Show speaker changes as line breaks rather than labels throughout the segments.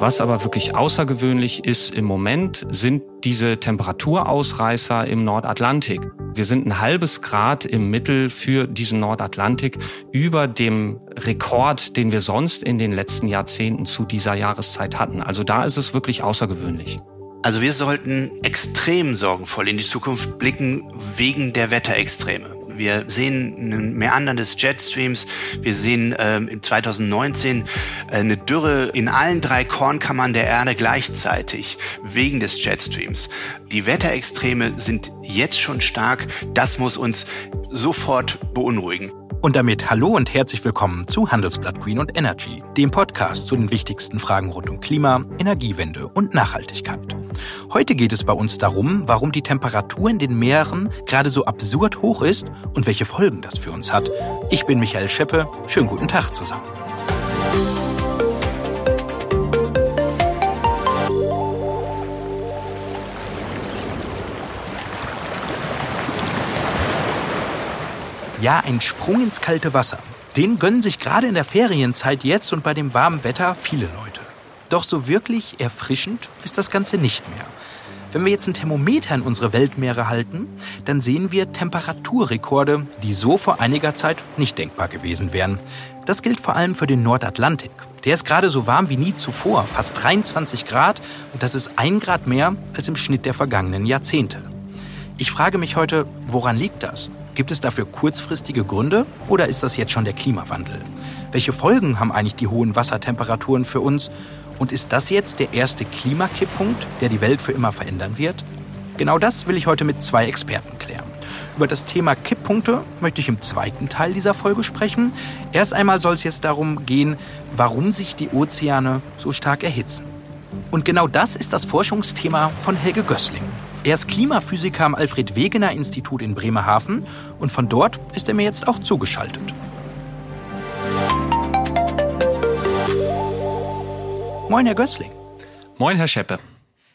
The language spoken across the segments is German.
Was aber wirklich außergewöhnlich ist im Moment, sind diese Temperaturausreißer im Nordatlantik. Wir sind ein halbes Grad im Mittel für diesen Nordatlantik über dem Rekord, den wir sonst in den letzten Jahrzehnten zu dieser Jahreszeit hatten. Also da ist es wirklich außergewöhnlich.
Also wir sollten extrem sorgenvoll in die Zukunft blicken wegen der Wetterextreme. Wir sehen ein Meandern des Jetstreams. Wir sehen ähm, in 2019 äh, eine Dürre in allen drei Kornkammern der Erde gleichzeitig wegen des Jetstreams. Die Wetterextreme sind jetzt schon stark. Das muss uns sofort beunruhigen.
Und damit hallo und herzlich willkommen zu Handelsblatt Green und Energy, dem Podcast zu den wichtigsten Fragen rund um Klima, Energiewende und Nachhaltigkeit. Heute geht es bei uns darum, warum die Temperatur in den Meeren gerade so absurd hoch ist und welche Folgen das für uns hat. Ich bin Michael Scheppe. Schönen guten Tag zusammen. Ja, ein Sprung ins kalte Wasser. Den gönnen sich gerade in der Ferienzeit jetzt und bei dem warmen Wetter viele Leute. Doch so wirklich erfrischend ist das Ganze nicht mehr. Wenn wir jetzt ein Thermometer in unsere Weltmeere halten, dann sehen wir Temperaturrekorde, die so vor einiger Zeit nicht denkbar gewesen wären. Das gilt vor allem für den Nordatlantik. Der ist gerade so warm wie nie zuvor, fast 23 Grad, und das ist ein Grad mehr als im Schnitt der vergangenen Jahrzehnte. Ich frage mich heute, woran liegt das? Gibt es dafür kurzfristige Gründe oder ist das jetzt schon der Klimawandel? Welche Folgen haben eigentlich die hohen Wassertemperaturen für uns? Und ist das jetzt der erste Klimakipppunkt, der die Welt für immer verändern wird? Genau das will ich heute mit zwei Experten klären. Über das Thema Kipppunkte möchte ich im zweiten Teil dieser Folge sprechen. Erst einmal soll es jetzt darum gehen, warum sich die Ozeane so stark erhitzen. Und genau das ist das Forschungsthema von Helge Gößling. Er ist Klimaphysiker am Alfred Wegener Institut in Bremerhaven und von dort ist er mir jetzt auch zugeschaltet. Moin, Herr Gößling.
Moin, Herr Scheppe.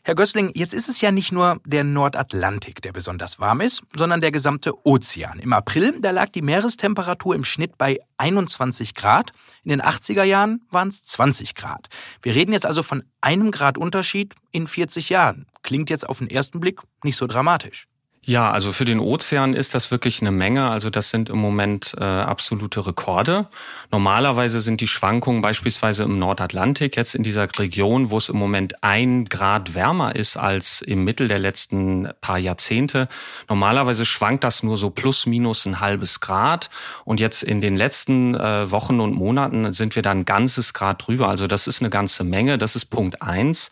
Herr Gößling, jetzt ist es ja nicht nur der Nordatlantik, der besonders warm ist, sondern der gesamte Ozean. Im April, da lag die Meerestemperatur im Schnitt bei 21 Grad. In den 80er Jahren waren es 20 Grad. Wir reden jetzt also von einem Grad Unterschied in 40 Jahren. Klingt jetzt auf den ersten Blick nicht so dramatisch.
Ja, also für den Ozean ist das wirklich eine Menge. Also das sind im Moment äh, absolute Rekorde. Normalerweise sind die Schwankungen beispielsweise im Nordatlantik, jetzt in dieser Region, wo es im Moment ein Grad wärmer ist als im Mittel der letzten paar Jahrzehnte. Normalerweise schwankt das nur so plus minus ein halbes Grad. Und jetzt in den letzten äh, Wochen und Monaten sind wir da ein ganzes Grad drüber. Also das ist eine ganze Menge. Das ist Punkt eins.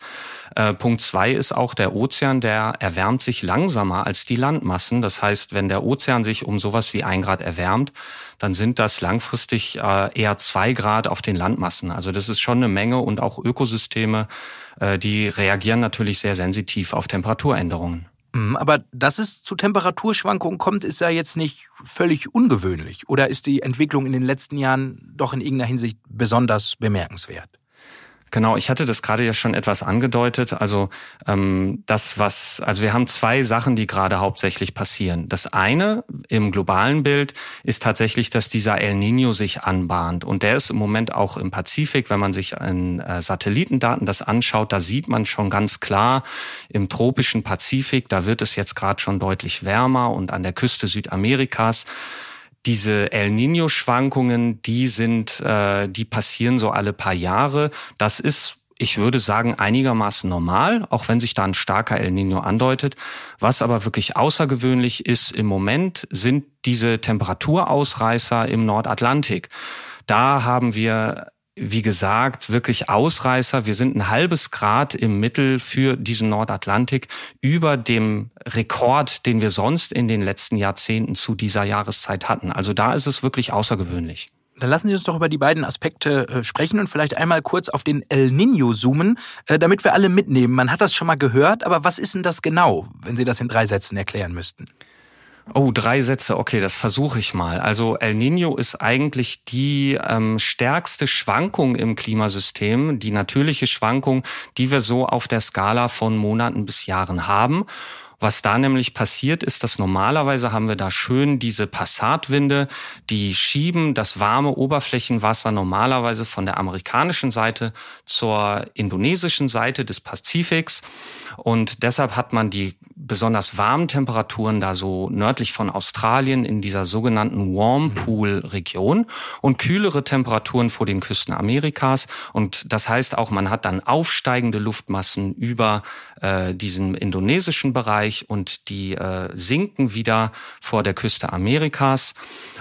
Äh, Punkt zwei ist auch der Ozean, der erwärmt sich langsamer als die Landmassen. Das heißt, wenn der Ozean sich um sowas wie ein Grad erwärmt, dann sind das langfristig äh, eher zwei Grad auf den Landmassen. Also das ist schon eine Menge und auch Ökosysteme, äh, die reagieren natürlich sehr sensitiv auf Temperaturänderungen.
Mhm, aber dass es zu Temperaturschwankungen kommt, ist ja jetzt nicht völlig ungewöhnlich. Oder ist die Entwicklung in den letzten Jahren doch in irgendeiner Hinsicht besonders bemerkenswert?
Genau, ich hatte das gerade ja schon etwas angedeutet. Also ähm, das, was, also wir haben zwei Sachen, die gerade hauptsächlich passieren. Das eine im globalen Bild ist tatsächlich, dass dieser El Nino sich anbahnt. Und der ist im Moment auch im Pazifik, wenn man sich in äh, Satellitendaten das anschaut, da sieht man schon ganz klar, im tropischen Pazifik, da wird es jetzt gerade schon deutlich wärmer und an der Küste Südamerikas diese El Nino-Schwankungen, die sind, äh, die passieren so alle paar Jahre. Das ist ich würde sagen, einigermaßen normal, auch wenn sich da ein starker El Nino andeutet. Was aber wirklich außergewöhnlich ist im Moment, sind diese Temperaturausreißer im Nordatlantik. Da haben wir wie gesagt, wirklich Ausreißer. Wir sind ein halbes Grad im Mittel für diesen Nordatlantik über dem Rekord, den wir sonst in den letzten Jahrzehnten zu dieser Jahreszeit hatten. Also da ist es wirklich außergewöhnlich.
Dann lassen Sie uns doch über die beiden Aspekte äh, sprechen und vielleicht einmal kurz auf den El Nino zoomen, äh, damit wir alle mitnehmen. Man hat das schon mal gehört, aber was ist denn das genau, wenn Sie das in drei Sätzen erklären müssten?
Oh, drei Sätze, okay, das versuche ich mal. Also El Nino ist eigentlich die ähm, stärkste Schwankung im Klimasystem, die natürliche Schwankung, die wir so auf der Skala von Monaten bis Jahren haben. Was da nämlich passiert ist, dass normalerweise haben wir da schön diese Passatwinde, die schieben das warme Oberflächenwasser normalerweise von der amerikanischen Seite zur indonesischen Seite des Pazifiks. Und deshalb hat man die besonders warmen Temperaturen da so nördlich von Australien in dieser sogenannten Warm Pool Region und kühlere Temperaturen vor den Küsten Amerikas. Und das heißt auch, man hat dann aufsteigende Luftmassen über äh, diesen indonesischen Bereich und die äh, sinken wieder vor der Küste Amerikas.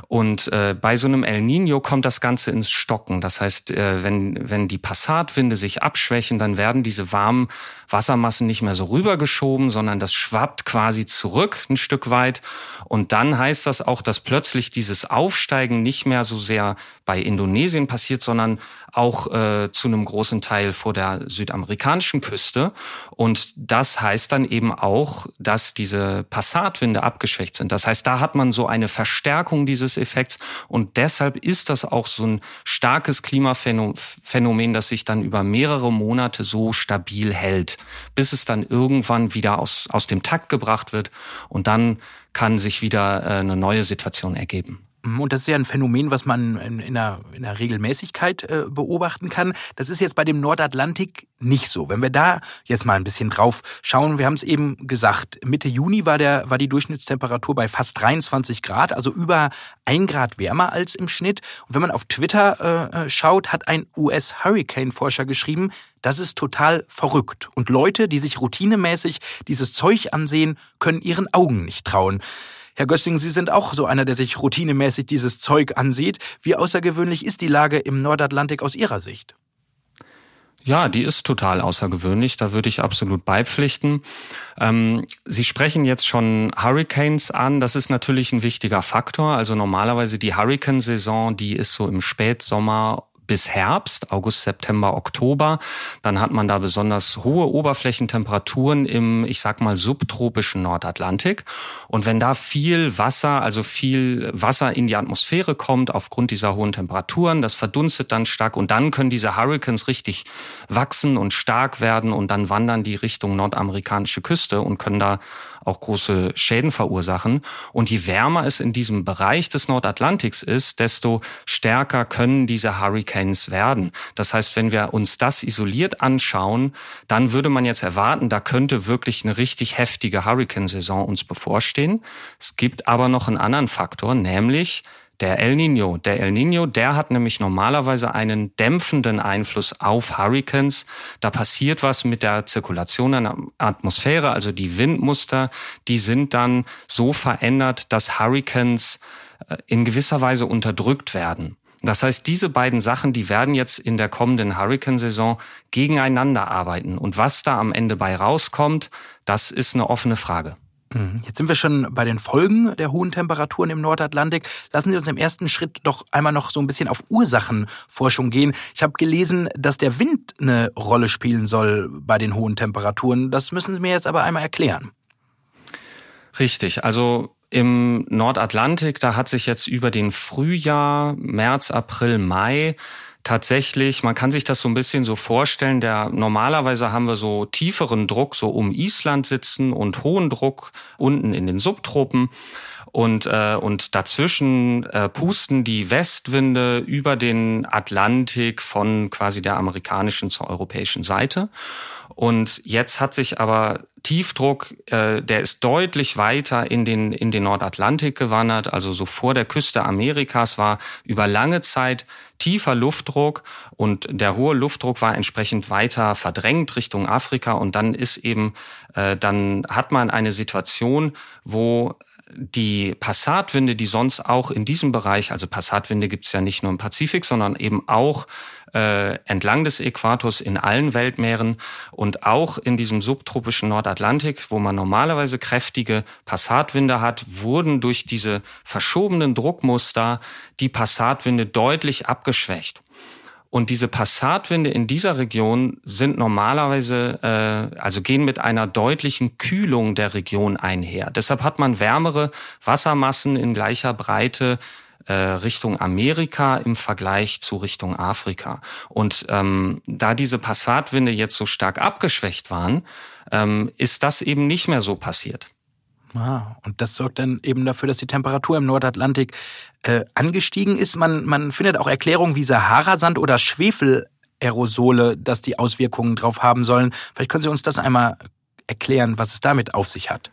Und äh, bei so einem El Nino kommt das Ganze ins Stocken. Das heißt, äh, wenn, wenn die Passatwinde sich abschwächen, dann werden diese warmen Wassermassen nicht mehr so rübergeschoben, sondern das schwappt quasi zurück ein Stück weit. Und dann heißt das auch, dass plötzlich dieses Aufsteigen nicht mehr so sehr bei Indonesien passiert, sondern auch äh, zu einem großen Teil vor der südamerikanischen Küste. Und das heißt dann eben auch, dass diese Passatwinde abgeschwächt sind. Das heißt, da hat man so eine Verstärkung dieses Effekts. Und deshalb ist das auch so ein starkes Klimaphänomen, das sich dann über mehrere Monate so stabil hält, bis es dann irgendwann wieder aus, aus dem Takt gebracht wird. Und dann kann sich wieder äh, eine neue Situation ergeben.
Mhm, und das ist ja ein Phänomen, was man in der, in der Regelmäßigkeit äh, beobachten kann. Das ist jetzt bei dem Nordatlantik nicht so. Wenn wir da jetzt mal ein bisschen drauf schauen, wir haben es eben gesagt, Mitte Juni war, der, war die Durchschnittstemperatur bei fast 23 Grad, also über ein Grad wärmer als im Schnitt. Und wenn man auf Twitter äh, äh schaut, hat ein US-Hurricane-Forscher geschrieben, das ist total verrückt. Und Leute, die sich routinemäßig dieses Zeug ansehen, können ihren Augen nicht trauen. Herr Gössing, Sie sind auch so einer, der sich routinemäßig dieses Zeug ansieht. Wie außergewöhnlich ist die Lage im Nordatlantik aus Ihrer Sicht?
Ja, die ist total außergewöhnlich. Da würde ich absolut beipflichten. Ähm, Sie sprechen jetzt schon Hurricanes an. Das ist natürlich ein wichtiger Faktor. Also normalerweise die Hurricane-Saison, die ist so im Spätsommer bis Herbst, August, September, Oktober. Dann hat man da besonders hohe Oberflächentemperaturen im, ich sag mal, subtropischen Nordatlantik. Und wenn da viel Wasser, also viel Wasser in die Atmosphäre kommt aufgrund dieser hohen Temperaturen, das verdunstet dann stark und dann können diese Hurricanes richtig wachsen und stark werden und dann wandern die Richtung nordamerikanische Küste und können da auch große Schäden verursachen. Und je wärmer es in diesem Bereich des Nordatlantiks ist, desto stärker können diese Hurricanes werden. Das heißt, wenn wir uns das isoliert anschauen, dann würde man jetzt erwarten, da könnte wirklich eine richtig heftige Hurricane-Saison uns bevorstehen. Es gibt aber noch einen anderen Faktor, nämlich der El Nino. Der El Nino, der hat nämlich normalerweise einen dämpfenden Einfluss auf Hurricanes. Da passiert was mit der Zirkulation in der Atmosphäre, also die Windmuster, die sind dann so verändert, dass Hurricanes äh, in gewisser Weise unterdrückt werden. Das heißt, diese beiden Sachen, die werden jetzt in der kommenden Hurricane-Saison gegeneinander arbeiten. Und was da am Ende bei rauskommt, das ist eine offene Frage.
Mhm. Jetzt sind wir schon bei den Folgen der hohen Temperaturen im Nordatlantik. Lassen Sie uns im ersten Schritt doch einmal noch so ein bisschen auf Ursachenforschung gehen. Ich habe gelesen, dass der Wind eine Rolle spielen soll bei den hohen Temperaturen. Das müssen Sie mir jetzt aber einmal erklären.
Richtig. Also im Nordatlantik, da hat sich jetzt über den Frühjahr, März, April, Mai tatsächlich, man kann sich das so ein bisschen so vorstellen, der normalerweise haben wir so tieferen Druck so um Island sitzen und hohen Druck unten in den Subtropen. Und, äh, und dazwischen äh, pusten die Westwinde über den Atlantik von quasi der amerikanischen zur europäischen Seite. Und jetzt hat sich aber Tiefdruck, äh, der ist deutlich weiter in den, in den Nordatlantik gewandert, also so vor der Küste Amerikas war über lange Zeit tiefer Luftdruck und der hohe Luftdruck war entsprechend weiter verdrängt Richtung Afrika und dann ist eben, äh, dann hat man eine Situation, wo die Passatwinde, die sonst auch in diesem Bereich, also Passatwinde gibt es ja nicht nur im Pazifik, sondern eben auch äh, entlang des Äquators in allen Weltmeeren und auch in diesem subtropischen Nordatlantik, wo man normalerweise kräftige Passatwinde hat, wurden durch diese verschobenen Druckmuster die Passatwinde deutlich abgeschwächt. Und diese Passatwinde in dieser Region sind normalerweise, äh, also gehen mit einer deutlichen Kühlung der Region einher. Deshalb hat man wärmere Wassermassen in gleicher Breite äh, Richtung Amerika im Vergleich zu Richtung Afrika. Und ähm, da diese Passatwinde jetzt so stark abgeschwächt waren, ähm, ist das eben nicht mehr so passiert.
Ah, und das sorgt dann eben dafür, dass die Temperatur im Nordatlantik äh, angestiegen ist. Man, man findet auch Erklärungen wie Saharasand oder Schwefel-Aerosole, dass die Auswirkungen drauf haben sollen. Vielleicht können Sie uns das einmal erklären, was es damit auf sich hat.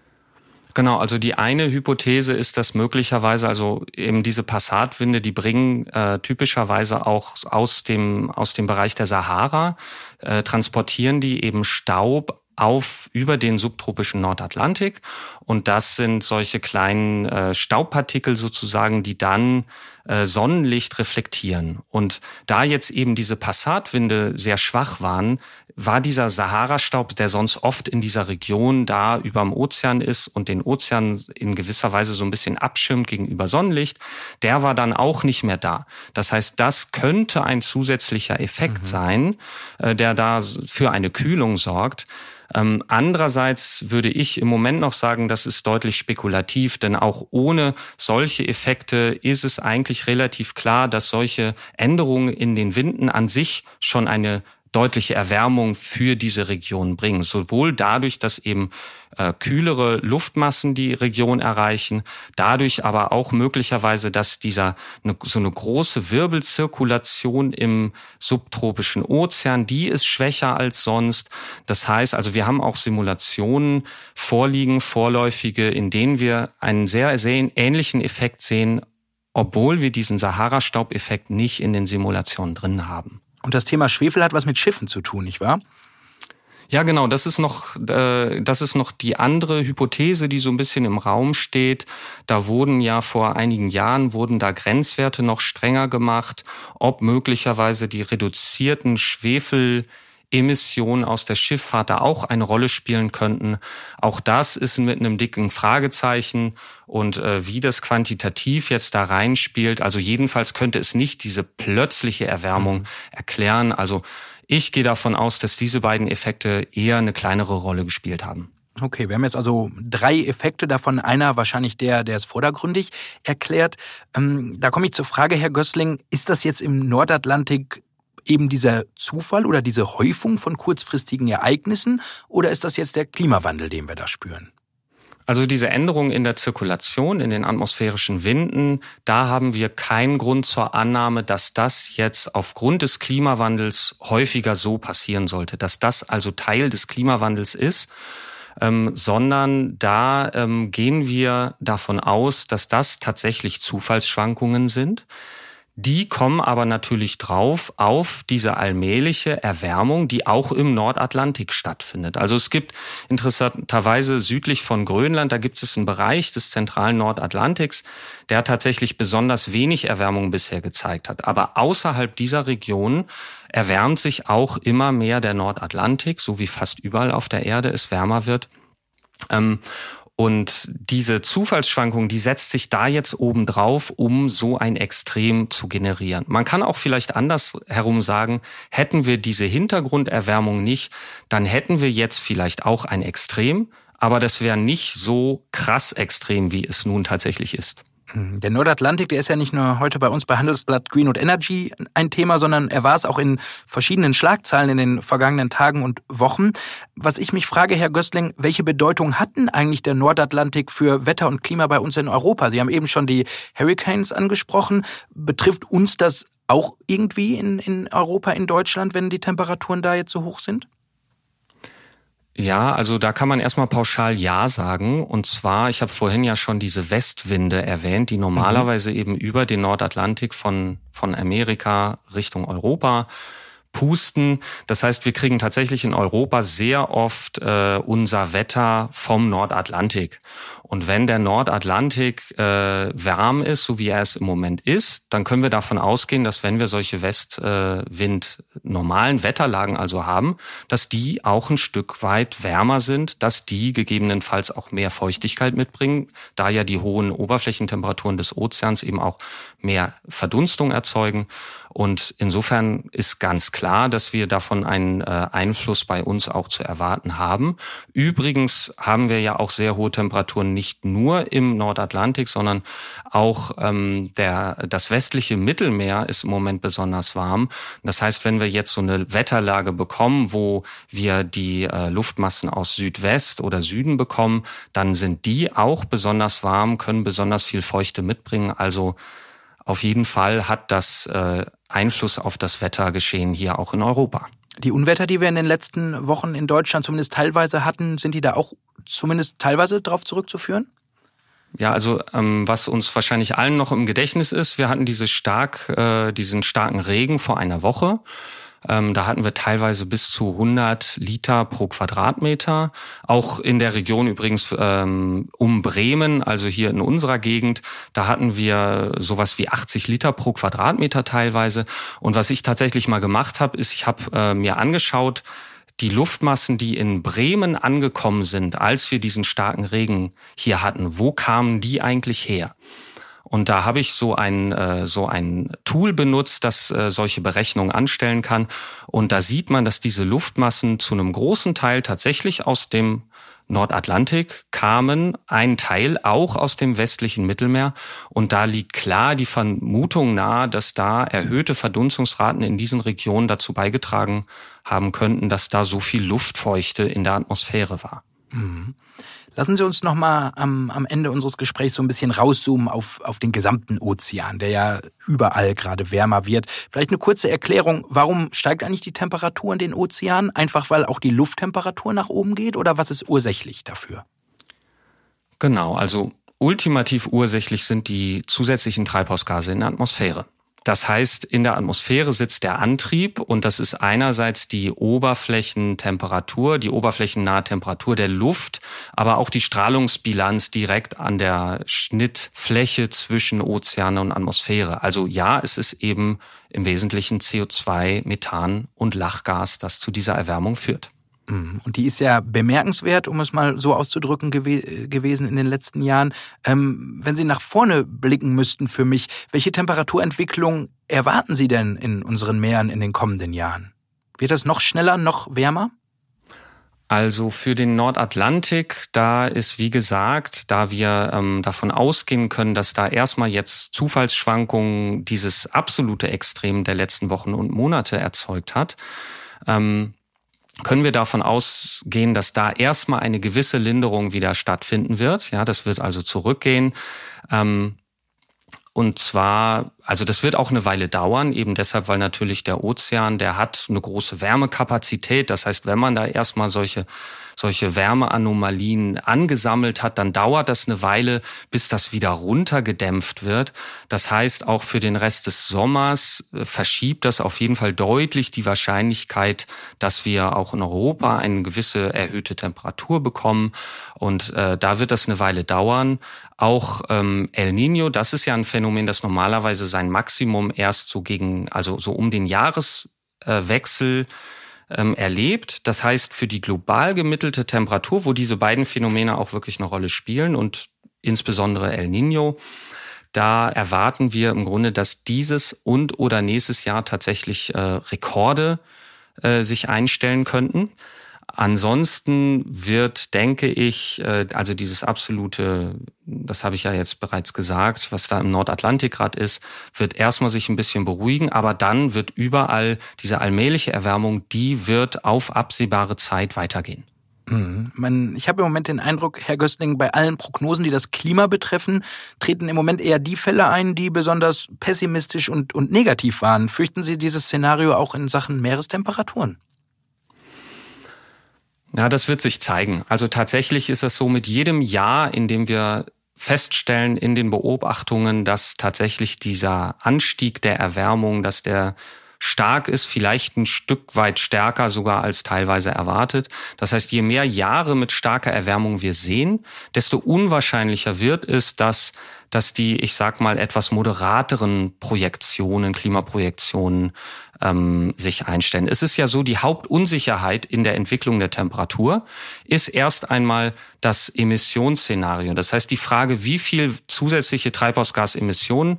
Genau, also die eine Hypothese ist, dass möglicherweise also eben diese Passatwinde, die bringen äh, typischerweise auch aus dem aus dem Bereich der Sahara äh, transportieren die eben Staub auf über den subtropischen Nordatlantik und das sind solche kleinen äh, Staubpartikel sozusagen, die dann äh, Sonnenlicht reflektieren. Und da jetzt eben diese Passatwinde sehr schwach waren, war dieser Sahara-Staub, der sonst oft in dieser Region da überm Ozean ist und den Ozean in gewisser Weise so ein bisschen abschirmt gegenüber Sonnenlicht, der war dann auch nicht mehr da. Das heißt, das könnte ein zusätzlicher Effekt mhm. sein, äh, der da für eine Kühlung sorgt. Ähm, andererseits würde ich im Moment noch sagen, das ist deutlich spekulativ, denn auch ohne solche Effekte ist es eigentlich relativ klar, dass solche Änderungen in den Winden an sich schon eine deutliche Erwärmung für diese Region bringen. Sowohl dadurch, dass eben äh, kühlere Luftmassen die Region erreichen, dadurch aber auch möglicherweise, dass dieser ne, so eine große Wirbelzirkulation im subtropischen Ozean, die ist schwächer als sonst. Das heißt, also wir haben auch Simulationen vorliegen, vorläufige, in denen wir einen sehr, sehr ähnlichen Effekt sehen, obwohl wir diesen Sahara-Staubeffekt nicht in den Simulationen drin haben.
Und das Thema Schwefel hat was mit Schiffen zu tun, nicht wahr?
Ja, genau. Das ist noch, äh, das ist noch die andere Hypothese, die so ein bisschen im Raum steht. Da wurden ja vor einigen Jahren wurden da Grenzwerte noch strenger gemacht, ob möglicherweise die reduzierten Schwefel Emissionen aus der Schifffahrt da auch eine Rolle spielen könnten. Auch das ist mit einem dicken Fragezeichen und äh, wie das quantitativ jetzt da reinspielt. Also jedenfalls könnte es nicht diese plötzliche Erwärmung erklären. Also ich gehe davon aus, dass diese beiden Effekte eher eine kleinere Rolle gespielt haben.
Okay, wir haben jetzt also drei Effekte, davon einer wahrscheinlich der, der es vordergründig erklärt. Ähm, da komme ich zur Frage, Herr Gößling, ist das jetzt im Nordatlantik eben dieser Zufall oder diese Häufung von kurzfristigen Ereignissen oder ist das jetzt der Klimawandel, den wir da spüren?
Also diese Änderung in der Zirkulation, in den atmosphärischen Winden, da haben wir keinen Grund zur Annahme, dass das jetzt aufgrund des Klimawandels häufiger so passieren sollte, dass das also Teil des Klimawandels ist, ähm, sondern da ähm, gehen wir davon aus, dass das tatsächlich Zufallsschwankungen sind. Die kommen aber natürlich drauf auf diese allmähliche Erwärmung, die auch im Nordatlantik stattfindet. Also es gibt interessanterweise südlich von Grönland, da gibt es einen Bereich des zentralen Nordatlantiks, der tatsächlich besonders wenig Erwärmung bisher gezeigt hat. Aber außerhalb dieser Region erwärmt sich auch immer mehr der Nordatlantik, so wie fast überall auf der Erde es wärmer wird. Ähm, und diese Zufallsschwankung, die setzt sich da jetzt oben drauf, um so ein Extrem zu generieren. Man kann auch vielleicht andersherum sagen, hätten wir diese Hintergrunderwärmung nicht, dann hätten wir jetzt vielleicht auch ein Extrem, aber das wäre nicht so krass extrem, wie es nun tatsächlich ist.
Der Nordatlantik, der ist ja nicht nur heute bei uns bei Handelsblatt Green und Energy ein Thema, sondern er war es auch in verschiedenen Schlagzeilen in den vergangenen Tagen und Wochen. Was ich mich frage, Herr Göstling, welche Bedeutung hatten eigentlich der Nordatlantik für Wetter und Klima bei uns in Europa? Sie haben eben schon die Hurricanes angesprochen. Betrifft uns das auch irgendwie in, in Europa, in Deutschland, wenn die Temperaturen da jetzt so hoch sind?
Ja, also da kann man erstmal pauschal Ja sagen. Und zwar, ich habe vorhin ja schon diese Westwinde erwähnt, die normalerweise mhm. eben über den Nordatlantik von, von Amerika Richtung Europa pusten. Das heißt, wir kriegen tatsächlich in Europa sehr oft äh, unser Wetter vom Nordatlantik. Und wenn der Nordatlantik äh, warm ist, so wie er es im Moment ist, dann können wir davon ausgehen, dass wenn wir solche Westwind äh, normalen Wetterlagen also haben, dass die auch ein Stück weit wärmer sind, dass die gegebenenfalls auch mehr Feuchtigkeit mitbringen, da ja die hohen Oberflächentemperaturen des Ozeans eben auch mehr Verdunstung erzeugen. Und insofern ist ganz klar, dass wir davon einen äh, Einfluss bei uns auch zu erwarten haben. Übrigens haben wir ja auch sehr hohe Temperaturen nicht nur im Nordatlantik, sondern auch ähm, der, das westliche Mittelmeer ist im Moment besonders warm. Das heißt, wenn wir jetzt so eine Wetterlage bekommen, wo wir die äh, Luftmassen aus Südwest oder Süden bekommen, dann sind die auch besonders warm, können besonders viel Feuchte mitbringen. Also auf jeden Fall hat das äh, Einfluss auf das Wettergeschehen hier auch in Europa.
Die Unwetter, die wir in den letzten Wochen in Deutschland zumindest teilweise hatten, sind die da auch zumindest teilweise darauf zurückzuführen?
Ja, also ähm, was uns wahrscheinlich allen noch im Gedächtnis ist, wir hatten diese stark, äh, diesen starken Regen vor einer Woche. Ähm, da hatten wir teilweise bis zu 100 Liter pro Quadratmeter. Auch in der Region übrigens ähm, um Bremen, also hier in unserer Gegend, da hatten wir sowas wie 80 Liter pro Quadratmeter teilweise. Und was ich tatsächlich mal gemacht habe, ist, ich habe äh, mir angeschaut, die Luftmassen, die in Bremen angekommen sind, als wir diesen starken Regen hier hatten, wo kamen die eigentlich her? Und da habe ich so ein, äh, so ein Tool benutzt, das äh, solche Berechnungen anstellen kann. Und da sieht man, dass diese Luftmassen zu einem großen Teil tatsächlich aus dem Nordatlantik kamen, ein Teil auch aus dem westlichen Mittelmeer. Und da liegt klar die Vermutung nahe, dass da erhöhte Verdunstungsraten in diesen Regionen dazu beigetragen haben könnten, dass da so viel Luftfeuchte in der Atmosphäre war.
Mhm. Lassen Sie uns noch mal am, am Ende unseres Gesprächs so ein bisschen rauszoomen auf, auf den gesamten Ozean, der ja überall gerade wärmer wird. Vielleicht eine kurze Erklärung, warum steigt eigentlich die Temperatur in den Ozeanen? Einfach weil auch die Lufttemperatur nach oben geht oder was ist ursächlich dafür?
Genau, also ultimativ ursächlich sind die zusätzlichen Treibhausgase in der Atmosphäre. Das heißt, in der Atmosphäre sitzt der Antrieb und das ist einerseits die Oberflächentemperatur, die oberflächennahe Temperatur der Luft, aber auch die Strahlungsbilanz direkt an der Schnittfläche zwischen Ozeane und Atmosphäre. Also ja, es ist eben im Wesentlichen CO2, Methan und Lachgas, das zu dieser Erwärmung führt.
Mhm. Und die ist ja bemerkenswert, um es mal so auszudrücken, gew gewesen in den letzten Jahren. Ähm, wenn Sie nach vorne blicken müssten für mich, welche Temperaturentwicklung erwarten Sie denn in unseren Meeren in den kommenden Jahren? Wird das noch schneller, noch wärmer?
Also für den Nordatlantik, da ist wie gesagt, da wir ähm, davon ausgehen können, dass da erstmal jetzt Zufallsschwankungen dieses absolute Extrem der letzten Wochen und Monate erzeugt hat, ähm, können wir davon ausgehen, dass da erstmal eine gewisse Linderung wieder stattfinden wird. Ja, das wird also zurückgehen. Ähm, und zwar, also das wird auch eine Weile dauern, eben deshalb, weil natürlich der Ozean, der hat eine große Wärmekapazität. Das heißt, wenn man da erstmal solche solche Wärmeanomalien angesammelt hat, dann dauert das eine Weile, bis das wieder runtergedämpft wird. Das heißt, auch für den Rest des Sommers äh, verschiebt das auf jeden Fall deutlich die Wahrscheinlichkeit, dass wir auch in Europa eine gewisse erhöhte Temperatur bekommen. Und äh, da wird das eine Weile dauern. Auch ähm, El Nino, das ist ja ein Phänomen, das normalerweise sein Maximum erst so gegen, also so um den Jahreswechsel ähm, erlebt. Das heißt, für die global gemittelte Temperatur, wo diese beiden Phänomene auch wirklich eine Rolle spielen und insbesondere El Nino, da erwarten wir im Grunde, dass dieses und oder nächstes Jahr tatsächlich äh, Rekorde äh, sich einstellen könnten. Ansonsten wird, denke ich, äh, also dieses absolute, das habe ich ja jetzt bereits gesagt, was da im Nordatlantik gerade ist, wird erstmal sich ein bisschen beruhigen, aber dann wird überall diese allmähliche Erwärmung, die wird auf absehbare Zeit weitergehen.
Mhm. Ich habe im Moment den Eindruck, Herr Göstling, bei allen Prognosen, die das Klima betreffen, treten im Moment eher die Fälle ein, die besonders pessimistisch und, und negativ waren. Fürchten Sie dieses Szenario auch in Sachen Meerestemperaturen?
Ja, das wird sich zeigen. Also tatsächlich ist es so, mit jedem Jahr, in dem wir feststellen in den Beobachtungen, dass tatsächlich dieser Anstieg der Erwärmung, dass der stark ist, vielleicht ein Stück weit stärker sogar als teilweise erwartet. Das heißt, je mehr Jahre mit starker Erwärmung wir sehen, desto unwahrscheinlicher wird es, dass, dass die, ich sag mal, etwas moderateren Projektionen, Klimaprojektionen ähm, sich einstellen. Es ist ja so, die Hauptunsicherheit in der Entwicklung der Temperatur ist erst einmal das Emissionsszenario. Das heißt, die Frage, wie viel zusätzliche Treibhausgasemissionen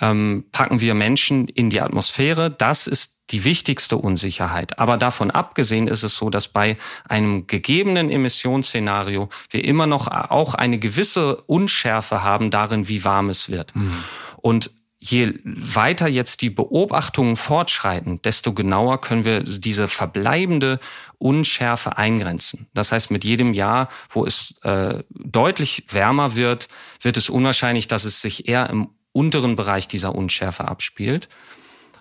ähm, packen wir Menschen in die Atmosphäre. Das ist die wichtigste Unsicherheit. Aber davon abgesehen ist es so, dass bei einem gegebenen Emissionsszenario wir immer noch auch eine gewisse Unschärfe haben darin, wie warm es wird. Mhm. Und je weiter jetzt die Beobachtungen fortschreiten, desto genauer können wir diese verbleibende Unschärfe eingrenzen. Das heißt, mit jedem Jahr, wo es äh, deutlich wärmer wird, wird es unwahrscheinlich, dass es sich eher im unteren Bereich dieser Unschärfe abspielt.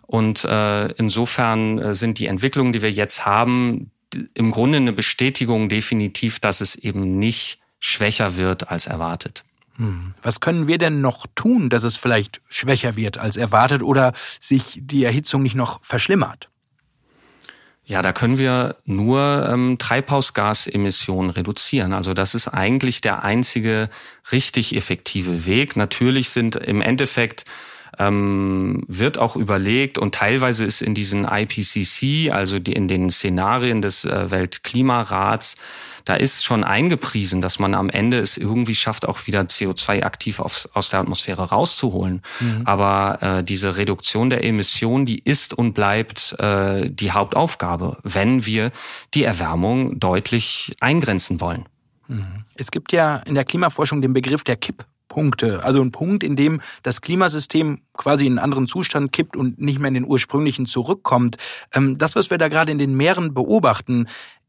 Und äh, insofern äh, sind die Entwicklungen, die wir jetzt haben, im Grunde eine Bestätigung definitiv, dass es eben nicht schwächer wird als erwartet.
Hm. Was können wir denn noch tun, dass es vielleicht schwächer wird als erwartet oder sich die Erhitzung nicht noch verschlimmert?
Ja, da können wir nur ähm, Treibhausgasemissionen reduzieren. Also das ist eigentlich der einzige richtig effektive Weg. Natürlich sind im Endeffekt ähm, wird auch überlegt und teilweise ist in diesen IPCC, also die, in den Szenarien des äh, Weltklimarats, da ist schon eingepriesen, dass man am Ende es irgendwie schafft, auch wieder CO2 aktiv auf, aus der Atmosphäre rauszuholen. Mhm. Aber äh, diese Reduktion der Emissionen, die ist und bleibt äh, die Hauptaufgabe, wenn wir die Erwärmung deutlich eingrenzen wollen.
Mhm. Es gibt ja in der Klimaforschung den Begriff der Kipp Punkte. Also ein Punkt, in dem das Klimasystem quasi in einen anderen Zustand kippt und nicht mehr in den ursprünglichen zurückkommt. Ähm, das, was wir da gerade in den Meeren beobachten,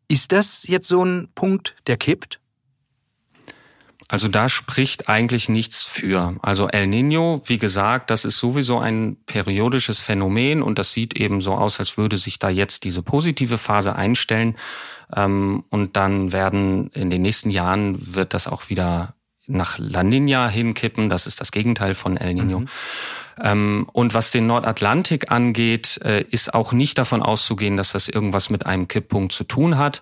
ist das jetzt so ein Punkt, der kippt?
Also da spricht eigentlich nichts für. Also El Nino, wie gesagt, das ist sowieso ein periodisches Phänomen und das sieht eben so aus, als würde sich da jetzt diese positive Phase einstellen. Ähm, und dann werden in den nächsten Jahren wird das auch wieder nach La Nina hinkippen. Das ist das Gegenteil von El Nino. Mhm. Ähm, und was den Nordatlantik angeht, äh, ist auch nicht davon auszugehen, dass das irgendwas mit einem Kipppunkt zu tun hat.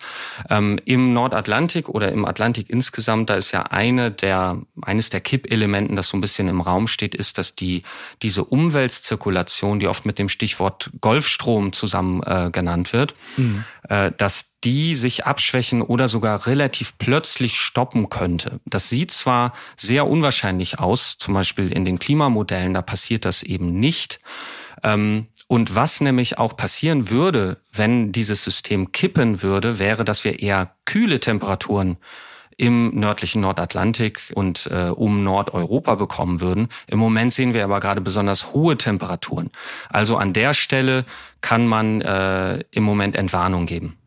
Ähm, Im Nordatlantik oder im Atlantik insgesamt, da ist ja eine der, eines der Kippelementen, das so ein bisschen im Raum steht, ist, dass die, diese Umweltzirkulation, die oft mit dem Stichwort Golfstrom zusammen äh, genannt wird, mhm. äh, dass die sich abschwächen oder sogar relativ plötzlich stoppen könnte. Das sieht zwar sehr unwahrscheinlich aus, zum Beispiel in den Klimamodellen, da passiert das eben nicht. Ähm, und was nämlich auch passieren würde, wenn dieses System kippen würde, wäre, dass wir eher kühle Temperaturen im nördlichen Nordatlantik und äh, um Nordeuropa bekommen würden. Im Moment sehen wir aber gerade besonders hohe Temperaturen. Also an der Stelle kann man äh, im Moment Entwarnung geben.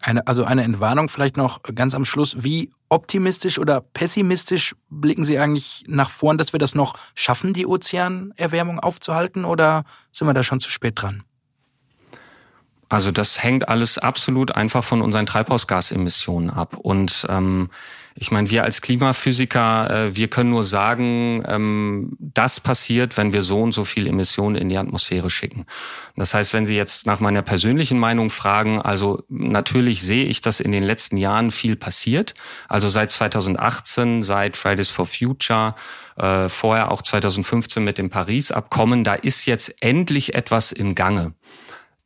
Eine, also eine Entwarnung vielleicht noch ganz am Schluss. Wie optimistisch oder pessimistisch blicken Sie eigentlich nach vorn, dass wir das noch schaffen, die Ozeanerwärmung aufzuhalten, oder sind wir da schon zu spät dran?
Also das hängt alles absolut einfach von unseren Treibhausgasemissionen ab. Und ähm, ich meine, wir als Klimaphysiker, äh, wir können nur sagen, ähm, das passiert, wenn wir so und so viel Emissionen in die Atmosphäre schicken. Das heißt, wenn Sie jetzt nach meiner persönlichen Meinung fragen, also natürlich sehe ich, dass in den letzten Jahren viel passiert. Also seit 2018, seit Fridays for Future, äh, vorher auch 2015 mit dem Paris-Abkommen, da ist jetzt endlich etwas im Gange.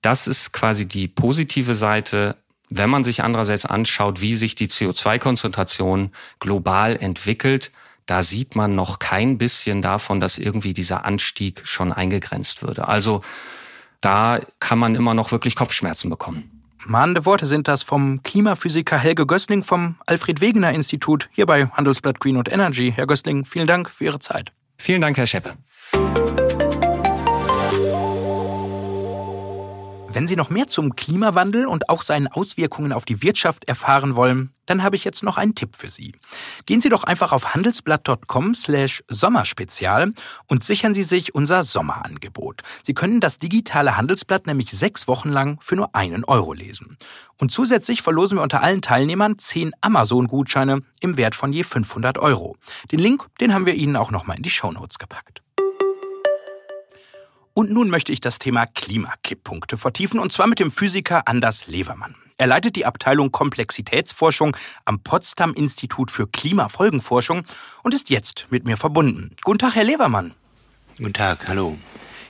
Das ist quasi die positive Seite. Wenn man sich andererseits anschaut, wie sich die CO2-Konzentration global entwickelt, da sieht man noch kein bisschen davon, dass irgendwie dieser Anstieg schon eingegrenzt würde. Also da kann man immer noch wirklich Kopfschmerzen bekommen.
Mahnende Worte sind das vom Klimaphysiker Helge Gößling vom Alfred Wegener Institut hier bei Handelsblatt Green und Energy. Herr Gößling, vielen Dank für Ihre Zeit.
Vielen Dank, Herr Scheppe.
Wenn Sie noch mehr zum Klimawandel und auch seinen Auswirkungen auf die Wirtschaft erfahren wollen, dann habe ich jetzt noch einen Tipp für Sie. Gehen Sie doch einfach auf handelsblatt.com slash Sommerspezial und sichern Sie sich unser Sommerangebot. Sie können das digitale Handelsblatt nämlich sechs Wochen lang für nur einen Euro lesen. Und zusätzlich verlosen wir unter allen Teilnehmern zehn Amazon-Gutscheine im Wert von je 500 Euro. Den Link, den haben wir Ihnen auch nochmal in die Shownotes gepackt. Und nun möchte ich das Thema Klimakipppunkte vertiefen, und zwar mit dem Physiker Anders Levermann. Er leitet die Abteilung Komplexitätsforschung am Potsdam Institut für Klimafolgenforschung und ist jetzt mit mir verbunden. Guten Tag, Herr Levermann.
Guten Tag, hallo.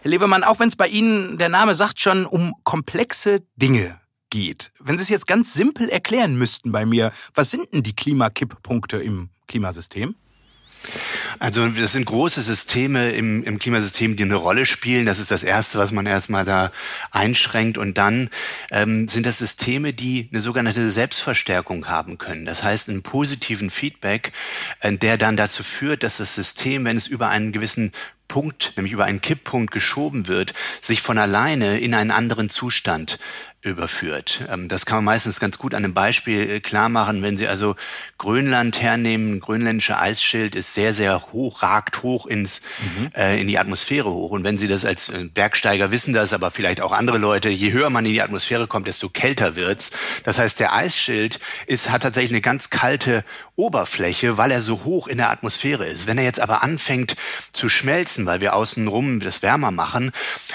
Herr Levermann, auch wenn es bei Ihnen, der Name sagt schon, um komplexe Dinge geht. Wenn Sie es jetzt ganz simpel erklären müssten bei mir, was sind denn die Klimakipppunkte im Klimasystem?
Also das sind große Systeme im, im Klimasystem, die eine Rolle spielen. Das ist das Erste, was man erstmal da einschränkt. Und dann ähm, sind das Systeme, die eine sogenannte Selbstverstärkung haben können. Das heißt, einen positiven Feedback, äh, der dann dazu führt, dass das System, wenn es über einen gewissen Punkt, nämlich über einen Kipppunkt geschoben wird, sich von alleine in einen anderen Zustand überführt. Ähm, das kann man meistens ganz gut an einem Beispiel äh, klar machen. Wenn Sie also Grönland hernehmen, grönländische Eisschild ist sehr, sehr hoch, ragt hoch ins, mhm. äh, in die Atmosphäre hoch. Und wenn Sie das als äh, Bergsteiger wissen das, aber vielleicht auch andere Leute, je höher man in die Atmosphäre kommt, desto kälter wird's. Das heißt, der Eisschild ist, hat tatsächlich eine ganz kalte Oberfläche, weil er so hoch in der Atmosphäre ist. Wenn er jetzt aber anfängt zu schmelzen, weil wir außenrum das wärmer machen,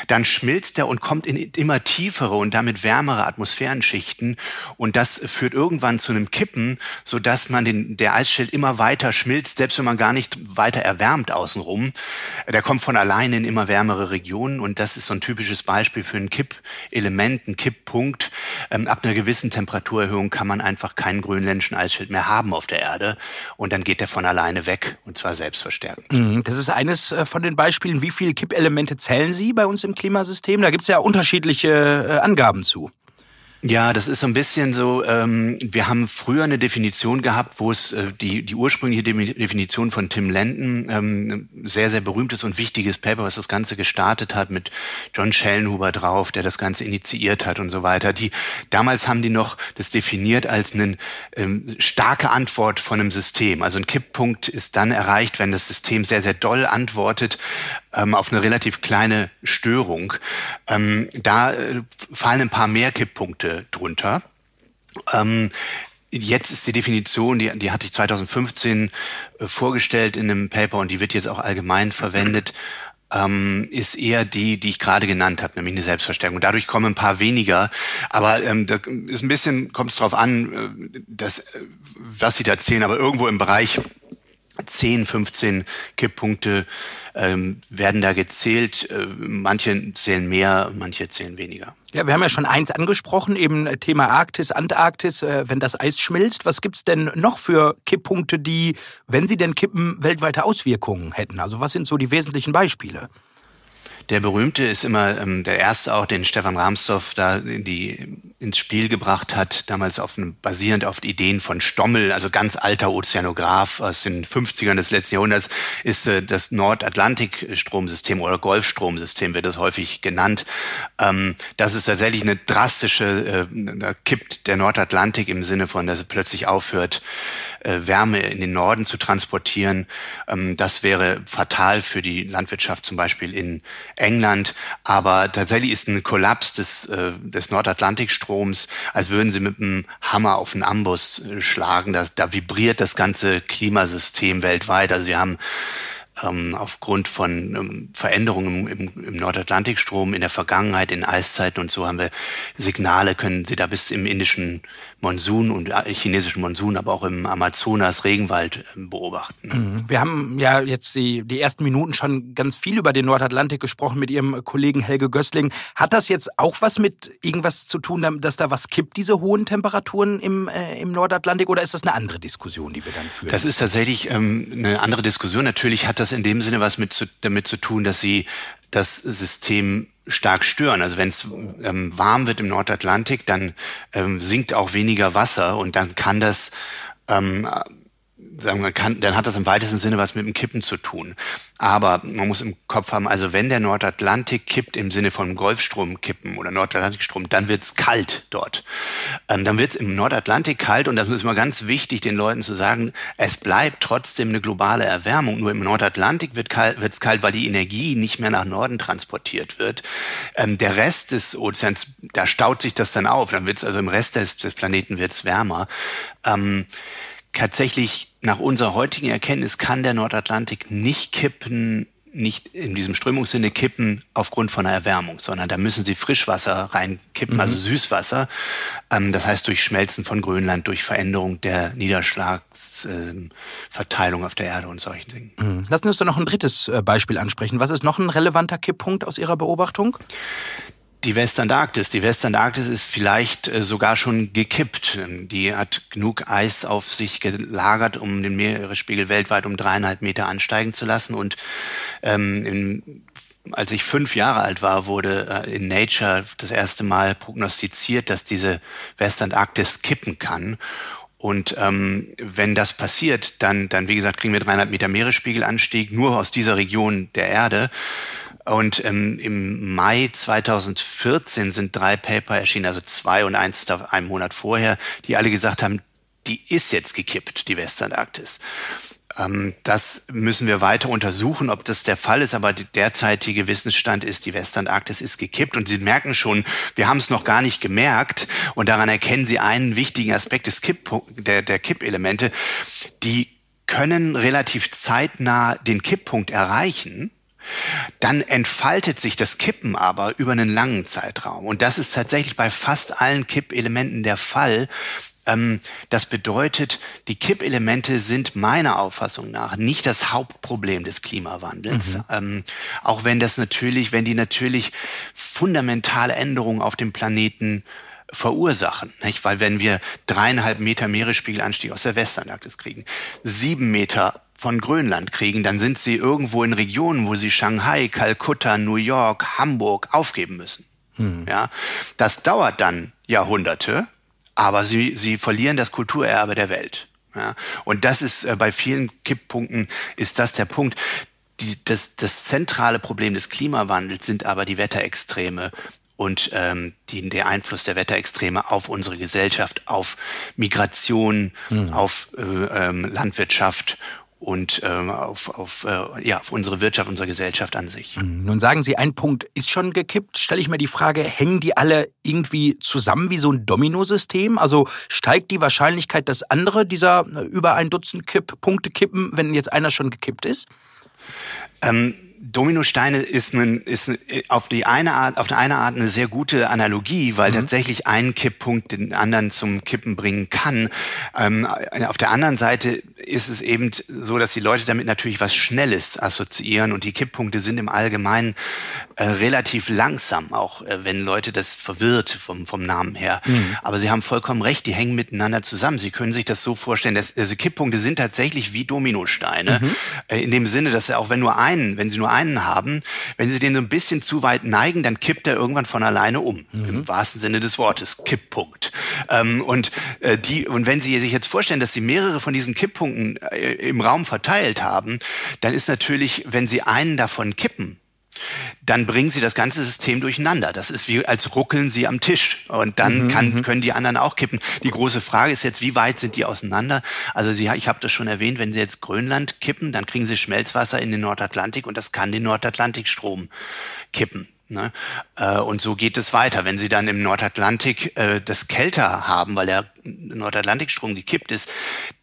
dann schmilzt er und kommt in immer tiefere und damit wärmer wärmere Atmosphärenschichten und das führt irgendwann zu einem Kippen, so dass man den, der Eisschild immer weiter schmilzt, selbst wenn man gar nicht weiter erwärmt außenrum. Der kommt von alleine in immer wärmere Regionen und das ist so ein typisches Beispiel für ein Kippelement, ein Kipppunkt. Ähm, ab einer gewissen Temperaturerhöhung kann man einfach keinen grönländischen Eisschild mehr haben auf der Erde und dann geht der von alleine weg und zwar selbstverstärkend.
Mhm, das ist eines äh, von den Beispielen. Wie viele Kippelemente zählen Sie bei uns im Klimasystem? Da gibt es ja unterschiedliche äh, Angaben zu.
Ja, das ist so ein bisschen so, ähm, wir haben früher eine Definition gehabt, wo es äh, die, die ursprüngliche Definition von Tim Lenton, ähm, sehr, sehr berühmtes und wichtiges Paper, was das Ganze gestartet hat, mit John Schellenhuber drauf, der das Ganze initiiert hat und so weiter. Die, damals haben die noch das definiert als eine ähm, starke Antwort von einem System. Also ein Kipppunkt ist dann erreicht, wenn das System sehr, sehr doll antwortet ähm, auf eine relativ kleine Störung. Ähm, da äh, fallen ein paar mehr Kipppunkte drunter. Ähm, Jetzt ist die Definition, die, die hatte ich 2015 äh, vorgestellt in einem Paper und die wird jetzt auch allgemein verwendet, ähm, ist eher die, die ich gerade genannt habe, nämlich eine Selbstverstärkung. Dadurch kommen ein paar weniger, aber ähm, da ist ein bisschen, kommt es drauf an, äh, dass, äh, was Sie da zählen, aber irgendwo im Bereich 10, 15 Kipppunkte ähm, werden da gezählt. Äh, manche zählen mehr, manche zählen weniger.
Ja, wir haben ja schon eins angesprochen, eben Thema Arktis, Antarktis, äh, wenn das Eis schmilzt. Was gibt's denn noch für Kipppunkte, die, wenn sie denn kippen, weltweite Auswirkungen hätten? Also was sind so die wesentlichen Beispiele?
Der berühmte ist immer ähm, der erste auch, den Stefan Rahmsdorf da in die, ins Spiel gebracht hat, damals auf basierend auf Ideen von Stommel, also ganz alter Ozeanograph aus den 50ern des letzten Jahrhunderts, ist äh, das Nordatlantikstromsystem oder Golfstromsystem wird das häufig genannt. Ähm, das ist tatsächlich eine drastische, äh, da kippt der Nordatlantik im Sinne von, dass es plötzlich aufhört, Wärme in den Norden zu transportieren. Ähm, das wäre fatal für die Landwirtschaft zum Beispiel in England. Aber tatsächlich ist ein Kollaps des, äh, des Nordatlantikstroms, als würden sie mit einem Hammer auf einen Ambus äh, schlagen. Da, da vibriert das ganze Klimasystem weltweit. Also wir haben ähm, aufgrund von ähm, Veränderungen im, Nordatlantikstrom in der Vergangenheit, in Eiszeiten und so haben wir Signale, können Sie da bis im indischen Monsun und äh, chinesischen Monsun, aber auch im Amazonas Regenwald ähm, beobachten.
Mhm. Wir haben ja jetzt die, die ersten Minuten schon ganz viel über den Nordatlantik gesprochen mit Ihrem Kollegen Helge Gößling. Hat das jetzt auch was mit irgendwas zu tun, dass da was kippt, diese hohen Temperaturen im, äh, im Nordatlantik, oder ist das eine andere Diskussion, die wir dann führen?
Das ist tatsächlich ähm, eine andere Diskussion. Natürlich hat das in dem Sinne was mit zu, damit zu tun, dass sie das System stark stören. Also wenn es ähm, warm wird im Nordatlantik, dann ähm, sinkt auch weniger Wasser und dann kann das ähm, sagen wir, kann, dann hat das im weitesten Sinne was mit dem Kippen zu tun. Aber man muss im Kopf haben, also wenn der Nordatlantik kippt im Sinne von Golfstrom kippen oder Nordatlantikstrom, dann wird's kalt dort. Ähm, dann wird's im Nordatlantik kalt und das ist immer ganz wichtig, den Leuten zu sagen, es bleibt trotzdem eine globale Erwärmung. Nur im Nordatlantik wird kalt, wird's kalt, weil die Energie nicht mehr nach Norden transportiert wird. Ähm, der Rest des Ozeans, da staut sich das dann auf. Dann wird's also im Rest des, des Planeten wird's wärmer. Ähm, tatsächlich nach unserer heutigen Erkenntnis kann der Nordatlantik nicht kippen, nicht in diesem Strömungssinne kippen aufgrund von einer Erwärmung, sondern da müssen sie Frischwasser reinkippen, also mhm. also Süßwasser. Ähm, das heißt durch Schmelzen von Grönland, durch Veränderung der Niederschlagsverteilung äh, auf der Erde und solchen Dingen.
Mhm. Lassen Sie uns doch noch ein drittes äh, Beispiel ansprechen. Was ist noch ein relevanter Kipppunkt aus Ihrer Beobachtung?
Die Westantarktis. Die Westantarktis ist vielleicht äh, sogar schon gekippt. Ähm, die hat genug Eis auf sich gelagert, um den Meeresspiegel weltweit um dreieinhalb Meter ansteigen zu lassen. Und ähm, in, als ich fünf Jahre alt war, wurde äh, in Nature das erste Mal prognostiziert, dass diese Westantarktis kippen kann. Und ähm, wenn das passiert, dann, dann wie gesagt, kriegen wir dreieinhalb Meter Meeresspiegelanstieg nur aus dieser Region der Erde. Und ähm, im Mai 2014 sind drei Paper erschienen, also zwei und eins da einen Monat vorher, die alle gesagt haben, die ist jetzt gekippt, die Westantarktis. Ähm, das müssen wir weiter untersuchen, ob das der Fall ist. Aber der derzeitige Wissensstand ist, die Westantarktis ist gekippt. Und Sie merken schon, wir haben es noch gar nicht gemerkt. Und daran erkennen Sie einen wichtigen Aspekt des Kipp der, der Kippelemente. Die können relativ zeitnah den Kipppunkt erreichen dann entfaltet sich das Kippen aber über einen langen Zeitraum. Und das ist tatsächlich bei fast allen Kippelementen der Fall. Ähm, das bedeutet, die Kippelemente sind meiner Auffassung nach nicht das Hauptproblem des Klimawandels. Mhm. Ähm, auch wenn das natürlich, wenn die natürlich fundamentale Änderungen auf dem Planeten verursachen, nicht? Weil wenn wir dreieinhalb Meter Meeresspiegelanstieg aus der Westantarktis kriegen, sieben Meter von Grönland kriegen, dann sind sie irgendwo in Regionen, wo sie Shanghai, Kalkutta, New York, Hamburg aufgeben müssen. Hm. Ja, das dauert dann Jahrhunderte, aber sie, sie verlieren das Kulturerbe der Welt. Ja, und das ist äh, bei vielen Kipppunkten ist das der Punkt. Die, das, das zentrale Problem des Klimawandels sind aber die Wetterextreme und ähm, die, der Einfluss der Wetterextreme auf unsere Gesellschaft, auf Migration, mhm. auf äh, ähm, Landwirtschaft und ähm, auf, auf, äh, ja, auf unsere Wirtschaft, unsere Gesellschaft an sich.
Mhm. Nun sagen Sie, ein Punkt ist schon gekippt. Stelle ich mir die Frage, hängen die alle irgendwie zusammen wie so ein Dominosystem? Also steigt die Wahrscheinlichkeit, dass andere dieser äh, über ein Dutzend Kipppunkte kippen, wenn jetzt einer schon gekippt ist?
Ähm, Dominosteine ist, ein, ist auf die eine Art, auf die eine Art eine sehr gute Analogie, weil mhm. tatsächlich ein Kipppunkt den anderen zum Kippen bringen kann. Ähm, auf der anderen Seite ist es eben so, dass die Leute damit natürlich was Schnelles assoziieren und die Kipppunkte sind im Allgemeinen äh, relativ langsam, auch äh, wenn Leute das verwirrt vom, vom Namen her. Mhm. Aber Sie haben vollkommen recht, die hängen miteinander zusammen. Sie können sich das so vorstellen, dass also Kipppunkte sind tatsächlich wie Dominosteine, mhm. äh, in dem Sinne, dass auch wenn nur einen, wenn Sie nur einen haben, wenn Sie den so ein bisschen zu weit neigen, dann kippt er irgendwann von alleine um, mhm. im wahrsten Sinne des Wortes, Kipppunkt. Ähm, und äh, die und wenn Sie sich jetzt vorstellen, dass Sie mehrere von diesen Kipppunkten äh, im Raum verteilt haben, dann ist natürlich, wenn Sie einen davon kippen, dann bringen sie das ganze System durcheinander. Das ist wie, als ruckeln sie am Tisch. Und dann mhm, kann, mhm. können die anderen auch kippen. Die große Frage ist jetzt, wie weit sind die auseinander? Also sie, ich habe das schon erwähnt, wenn sie jetzt Grönland kippen, dann kriegen sie Schmelzwasser in den Nordatlantik und das kann den Nordatlantikstrom kippen. Ne? Äh, und so geht es weiter. Wenn Sie dann im Nordatlantik äh, das kälter haben, weil der Nordatlantikstrom gekippt ist,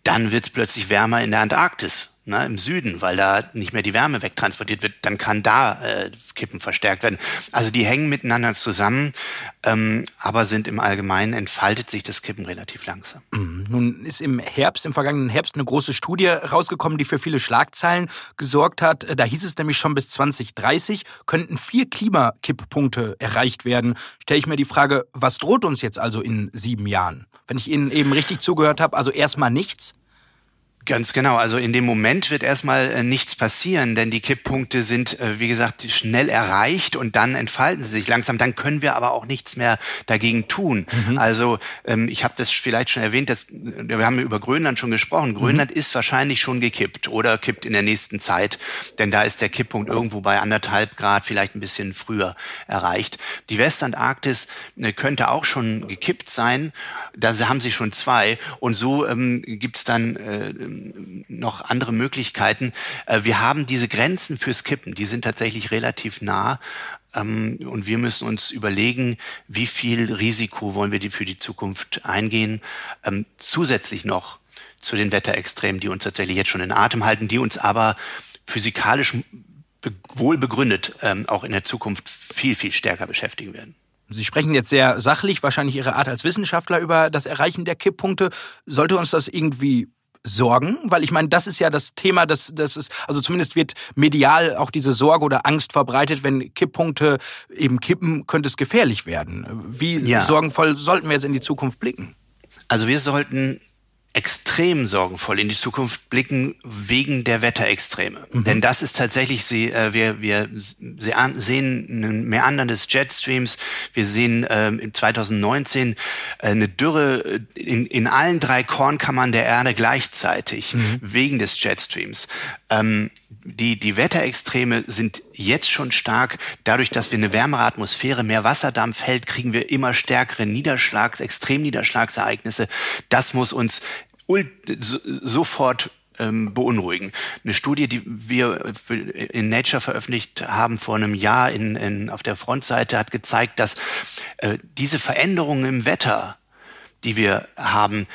dann wird es plötzlich wärmer in der Antarktis ne, im Süden, weil da nicht mehr die Wärme wegtransportiert wird, dann kann da äh, Kippen verstärkt werden. Also die hängen miteinander zusammen, ähm, aber sind im Allgemeinen entfaltet sich das Kippen relativ langsam.
Mhm. Nun ist im Herbst, im vergangenen Herbst, eine große Studie rausgekommen, die für viele Schlagzeilen gesorgt hat. Da hieß es nämlich schon bis 2030 könnten vier Klimakipppunkte erreicht werden. Stelle ich mir die Frage, was droht uns jetzt also in sieben Jahren? Wenn ich Ihnen eben richtig zugehört habe, also erstmal nichts.
Ganz genau. Also in dem Moment wird erstmal äh, nichts passieren, denn die Kipppunkte sind, äh, wie gesagt, schnell erreicht und dann entfalten sie sich langsam. Dann können wir aber auch nichts mehr dagegen tun. Mhm. Also ähm, ich habe das vielleicht schon erwähnt, dass, wir haben über Grönland schon gesprochen. Mhm. Grönland ist wahrscheinlich schon gekippt oder kippt in der nächsten Zeit, denn da ist der Kipppunkt irgendwo bei anderthalb Grad, vielleicht ein bisschen früher erreicht. Die Westantarktis äh, könnte auch schon gekippt sein. Da haben sie schon zwei und so ähm, gibt's dann äh, noch andere Möglichkeiten. Äh, wir haben diese Grenzen fürs Kippen, die sind tatsächlich relativ nah. Ähm, und wir müssen uns überlegen, wie viel Risiko wollen wir für die Zukunft eingehen. Ähm, zusätzlich noch zu den Wetterextremen, die uns tatsächlich jetzt schon in Atem halten, die uns aber physikalisch wohl begründet ähm, auch in der Zukunft viel, viel stärker beschäftigen werden.
Sie sprechen jetzt sehr sachlich, wahrscheinlich Ihre Art als Wissenschaftler über das Erreichen der Kipppunkte. Sollte uns das irgendwie Sorgen? Weil ich meine, das ist ja das Thema, das, das ist, also zumindest wird medial auch diese Sorge oder Angst verbreitet, wenn Kipppunkte eben kippen, könnte es gefährlich werden. Wie ja. sorgenvoll sollten wir jetzt in die Zukunft blicken?
Also wir sollten extrem sorgenvoll in die Zukunft blicken wegen der Wetterextreme. Mhm. Denn das ist tatsächlich, sie, äh, wir, wir sehen ein Meandern des Jetstreams. Wir sehen ähm, in 2019 äh, eine Dürre in, in allen drei Kornkammern der Erde gleichzeitig mhm. wegen des Jetstreams. Ähm, die, die Wetterextreme sind jetzt schon stark. Dadurch, dass wir eine wärmere Atmosphäre, mehr Wasserdampf hält, kriegen wir immer stärkere Niederschlags-, Extremniederschlagsereignisse. Das muss uns sofort ähm, beunruhigen. Eine Studie, die wir in Nature veröffentlicht haben vor einem Jahr in, in, auf der Frontseite, hat gezeigt, dass äh, diese Veränderungen im Wetter, die wir haben,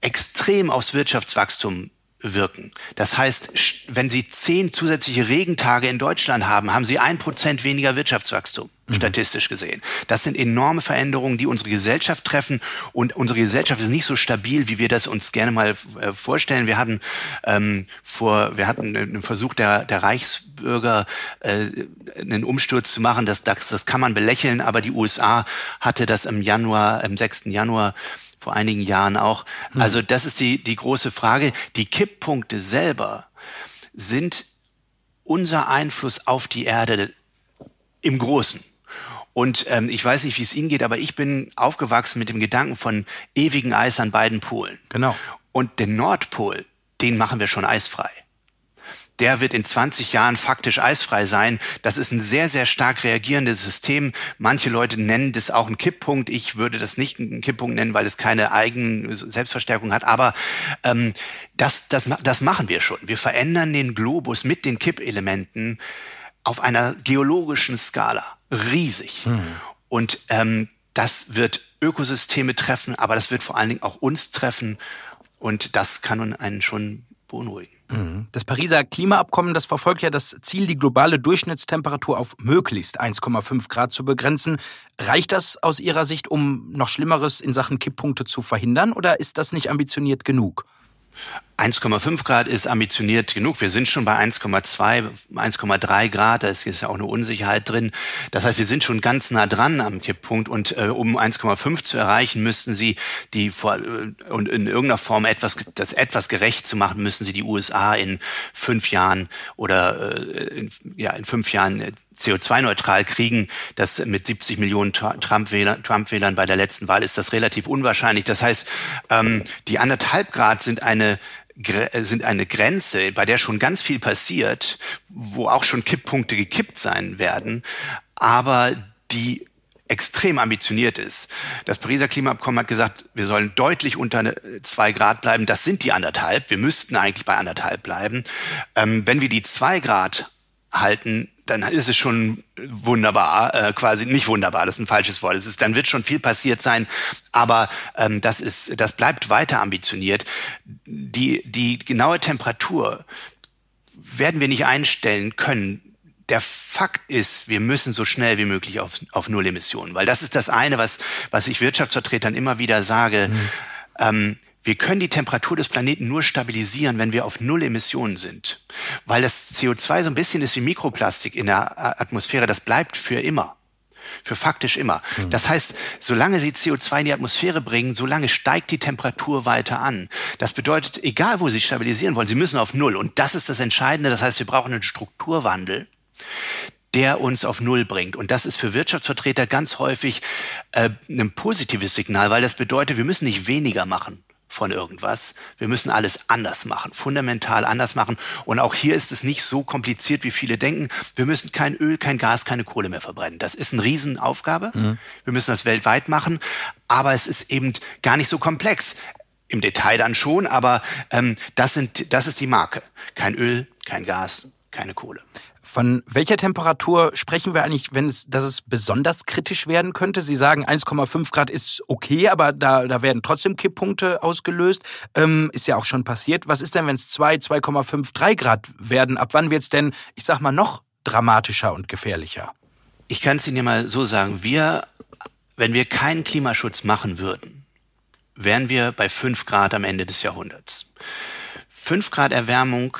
extrem aufs Wirtschaftswachstum wirken. Das heißt, wenn Sie zehn zusätzliche Regentage in Deutschland haben, haben Sie ein Prozent weniger Wirtschaftswachstum, mhm. statistisch gesehen. Das sind enorme Veränderungen, die unsere Gesellschaft treffen. Und unsere Gesellschaft ist nicht so stabil, wie wir das uns gerne mal äh, vorstellen. Wir hatten ähm, vor, wir hatten einen Versuch der, der Reichsbürger, äh, einen Umsturz zu machen. Das, das, das kann man belächeln, aber die USA hatte das im Januar, im 6. Januar vor einigen Jahren auch. Hm. Also das ist die, die große Frage. Die Kipppunkte selber sind unser Einfluss auf die Erde im Großen. Und ähm, ich weiß nicht, wie es Ihnen geht, aber ich bin aufgewachsen mit dem Gedanken von ewigen Eis an beiden Polen.
Genau.
Und den Nordpol, den machen wir schon eisfrei der wird in 20 Jahren faktisch eisfrei sein. Das ist ein sehr, sehr stark reagierendes System. Manche Leute nennen das auch einen Kipppunkt. Ich würde das nicht einen Kipppunkt nennen, weil es keine eigene Selbstverstärkung hat. Aber ähm, das, das, das machen wir schon. Wir verändern den Globus mit den Kippelementen auf einer geologischen Skala. Riesig. Hm. Und ähm, das wird Ökosysteme treffen, aber das wird vor allen Dingen auch uns treffen. Und das kann einen schon beunruhigen.
Mhm. Das Pariser Klimaabkommen, das verfolgt ja das Ziel, die globale Durchschnittstemperatur auf möglichst 1,5 Grad zu begrenzen. Reicht das aus Ihrer Sicht, um noch Schlimmeres in Sachen Kipppunkte zu verhindern, oder ist das nicht ambitioniert genug?
1,5 Grad ist ambitioniert genug. Wir sind schon bei 1,2, 1,3 Grad. Da ist jetzt auch eine Unsicherheit drin. Das heißt, wir sind schon ganz nah dran am Kipppunkt. Und äh, um 1,5 zu erreichen, müssten Sie die vor, äh, und in irgendeiner Form etwas, das etwas gerecht zu machen, müssen Sie die USA in fünf Jahren oder äh, in, ja in fünf Jahren CO2-neutral kriegen. Das mit 70 Millionen Trump-Wählern Trump bei der letzten Wahl ist das relativ unwahrscheinlich. Das heißt, ähm, die anderthalb Grad sind eine sind eine Grenze, bei der schon ganz viel passiert, wo auch schon Kipppunkte gekippt sein werden, aber die extrem ambitioniert ist. Das Pariser Klimaabkommen hat gesagt, wir sollen deutlich unter zwei Grad bleiben. Das sind die anderthalb. Wir müssten eigentlich bei anderthalb bleiben. Ähm, wenn wir die zwei Grad halten, dann ist es schon wunderbar, äh, quasi nicht wunderbar, das ist ein falsches Wort. Es ist, dann wird schon viel passiert sein, aber ähm, das ist, das bleibt weiter ambitioniert. Die die genaue Temperatur werden wir nicht einstellen können. Der Fakt ist, wir müssen so schnell wie möglich auf, auf Null Emissionen, weil das ist das eine, was, was ich Wirtschaftsvertretern immer wieder sage. Mhm. Ähm, wir können die Temperatur des Planeten nur stabilisieren, wenn wir auf Null Emissionen sind. Weil das CO2 so ein bisschen ist wie Mikroplastik in der Atmosphäre, das bleibt für immer. Für faktisch immer. Mhm. Das heißt, solange Sie CO2 in die Atmosphäre bringen, solange steigt die Temperatur weiter an. Das bedeutet, egal wo Sie stabilisieren wollen, Sie müssen auf Null. Und das ist das Entscheidende. Das heißt, wir brauchen einen Strukturwandel, der uns auf Null bringt. Und das ist für Wirtschaftsvertreter ganz häufig äh, ein positives Signal, weil das bedeutet, wir müssen nicht weniger machen von irgendwas. Wir müssen alles anders machen, fundamental anders machen. Und auch hier ist es nicht so kompliziert, wie viele denken. Wir müssen kein Öl, kein Gas, keine Kohle mehr verbrennen. Das ist eine Riesenaufgabe. Mhm. Wir müssen das weltweit machen. Aber es ist eben gar nicht so komplex. Im Detail dann schon, aber ähm, das, sind, das ist die Marke. Kein Öl, kein Gas, keine Kohle.
Von welcher Temperatur sprechen wir eigentlich, wenn es, dass es besonders kritisch werden könnte? Sie sagen, 1,5 Grad ist okay, aber da, da werden trotzdem Kipppunkte ausgelöst. Ähm, ist ja auch schon passiert. Was ist denn, wenn es 2, 2,5, 3 Grad werden? Ab wann wird es denn, ich sag mal, noch dramatischer und gefährlicher?
Ich kann es Ihnen ja mal so sagen. Wir, wenn wir keinen Klimaschutz machen würden, wären wir bei 5 Grad am Ende des Jahrhunderts. 5 Grad Erwärmung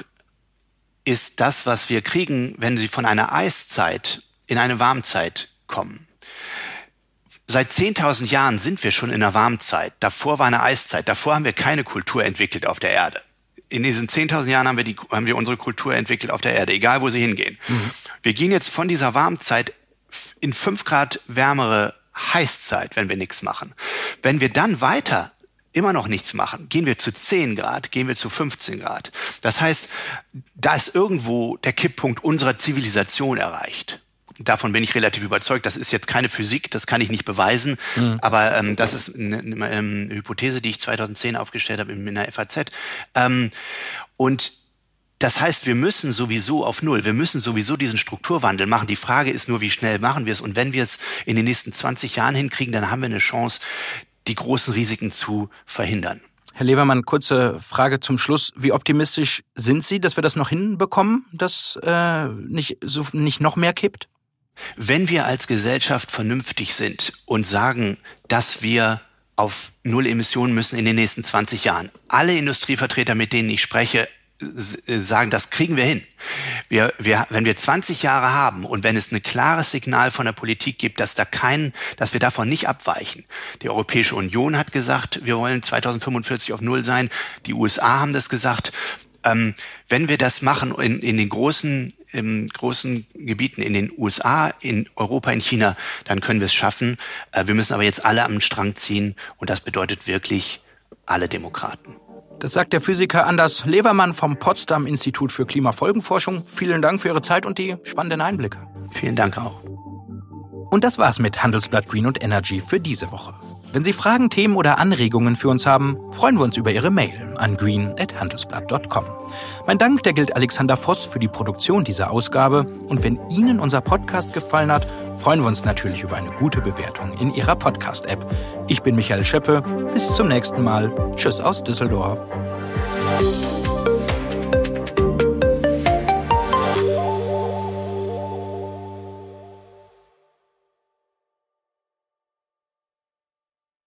ist das, was wir kriegen, wenn sie von einer Eiszeit in eine Warmzeit kommen. Seit 10.000 Jahren sind wir schon in einer Warmzeit. Davor war eine Eiszeit. Davor haben wir keine Kultur entwickelt auf der Erde. In diesen 10.000 Jahren haben wir, die, haben wir unsere Kultur entwickelt auf der Erde, egal wo sie hingehen. Mhm. Wir gehen jetzt von dieser Warmzeit in 5 Grad wärmere Heißzeit, wenn wir nichts machen. Wenn wir dann weiter immer noch nichts machen, gehen wir zu 10 Grad, gehen wir zu 15 Grad. Das heißt, da ist irgendwo der Kipppunkt unserer Zivilisation erreicht. Davon bin ich relativ überzeugt. Das ist jetzt keine Physik, das kann ich nicht beweisen, mhm. aber ähm, das ist eine, eine, eine, Hypothese, die ich 2010 aufgestellt habe in, in der FAZ. Ähm, und das heißt, wir müssen sowieso auf Null, wir müssen sowieso diesen Strukturwandel machen. Die Frage ist nur, wie schnell machen wir es? Und wenn wir es in den nächsten 20 Jahren hinkriegen, dann haben wir eine Chance, die großen Risiken zu verhindern.
Herr Levermann, kurze Frage zum Schluss. Wie optimistisch sind Sie, dass wir das noch hinbekommen, dass äh, nicht, so, nicht noch mehr kippt?
Wenn wir als Gesellschaft vernünftig sind und sagen, dass wir auf Null Emissionen müssen in den nächsten 20 Jahren. Alle Industrievertreter, mit denen ich spreche, sagen, das kriegen wir hin. Wir, wir, wenn wir 20 Jahre haben und wenn es ein klares Signal von der Politik gibt, dass da kein, dass wir davon nicht abweichen. Die Europäische Union hat gesagt, wir wollen 2045 auf Null sein. Die USA haben das gesagt. Ähm, wenn wir das machen in, in den großen, im großen Gebieten, in den USA, in Europa, in China, dann können wir es schaffen. Äh, wir müssen aber jetzt alle am Strang ziehen und das bedeutet wirklich alle Demokraten.
Das sagt der Physiker Anders Levermann vom Potsdam Institut für Klimafolgenforschung. Vielen Dank für Ihre Zeit und die spannenden Einblicke.
Vielen Dank auch.
Und das war's mit Handelsblatt Green und Energy für diese Woche. Wenn Sie Fragen, Themen oder Anregungen für uns haben, freuen wir uns über Ihre Mail an green.handelsblatt.com. Mein Dank, der gilt Alexander Voss für die Produktion dieser Ausgabe. Und wenn Ihnen unser Podcast gefallen hat, freuen wir uns natürlich über eine gute Bewertung in Ihrer Podcast-App. Ich bin Michael Scheppe. Bis zum nächsten Mal. Tschüss aus Düsseldorf.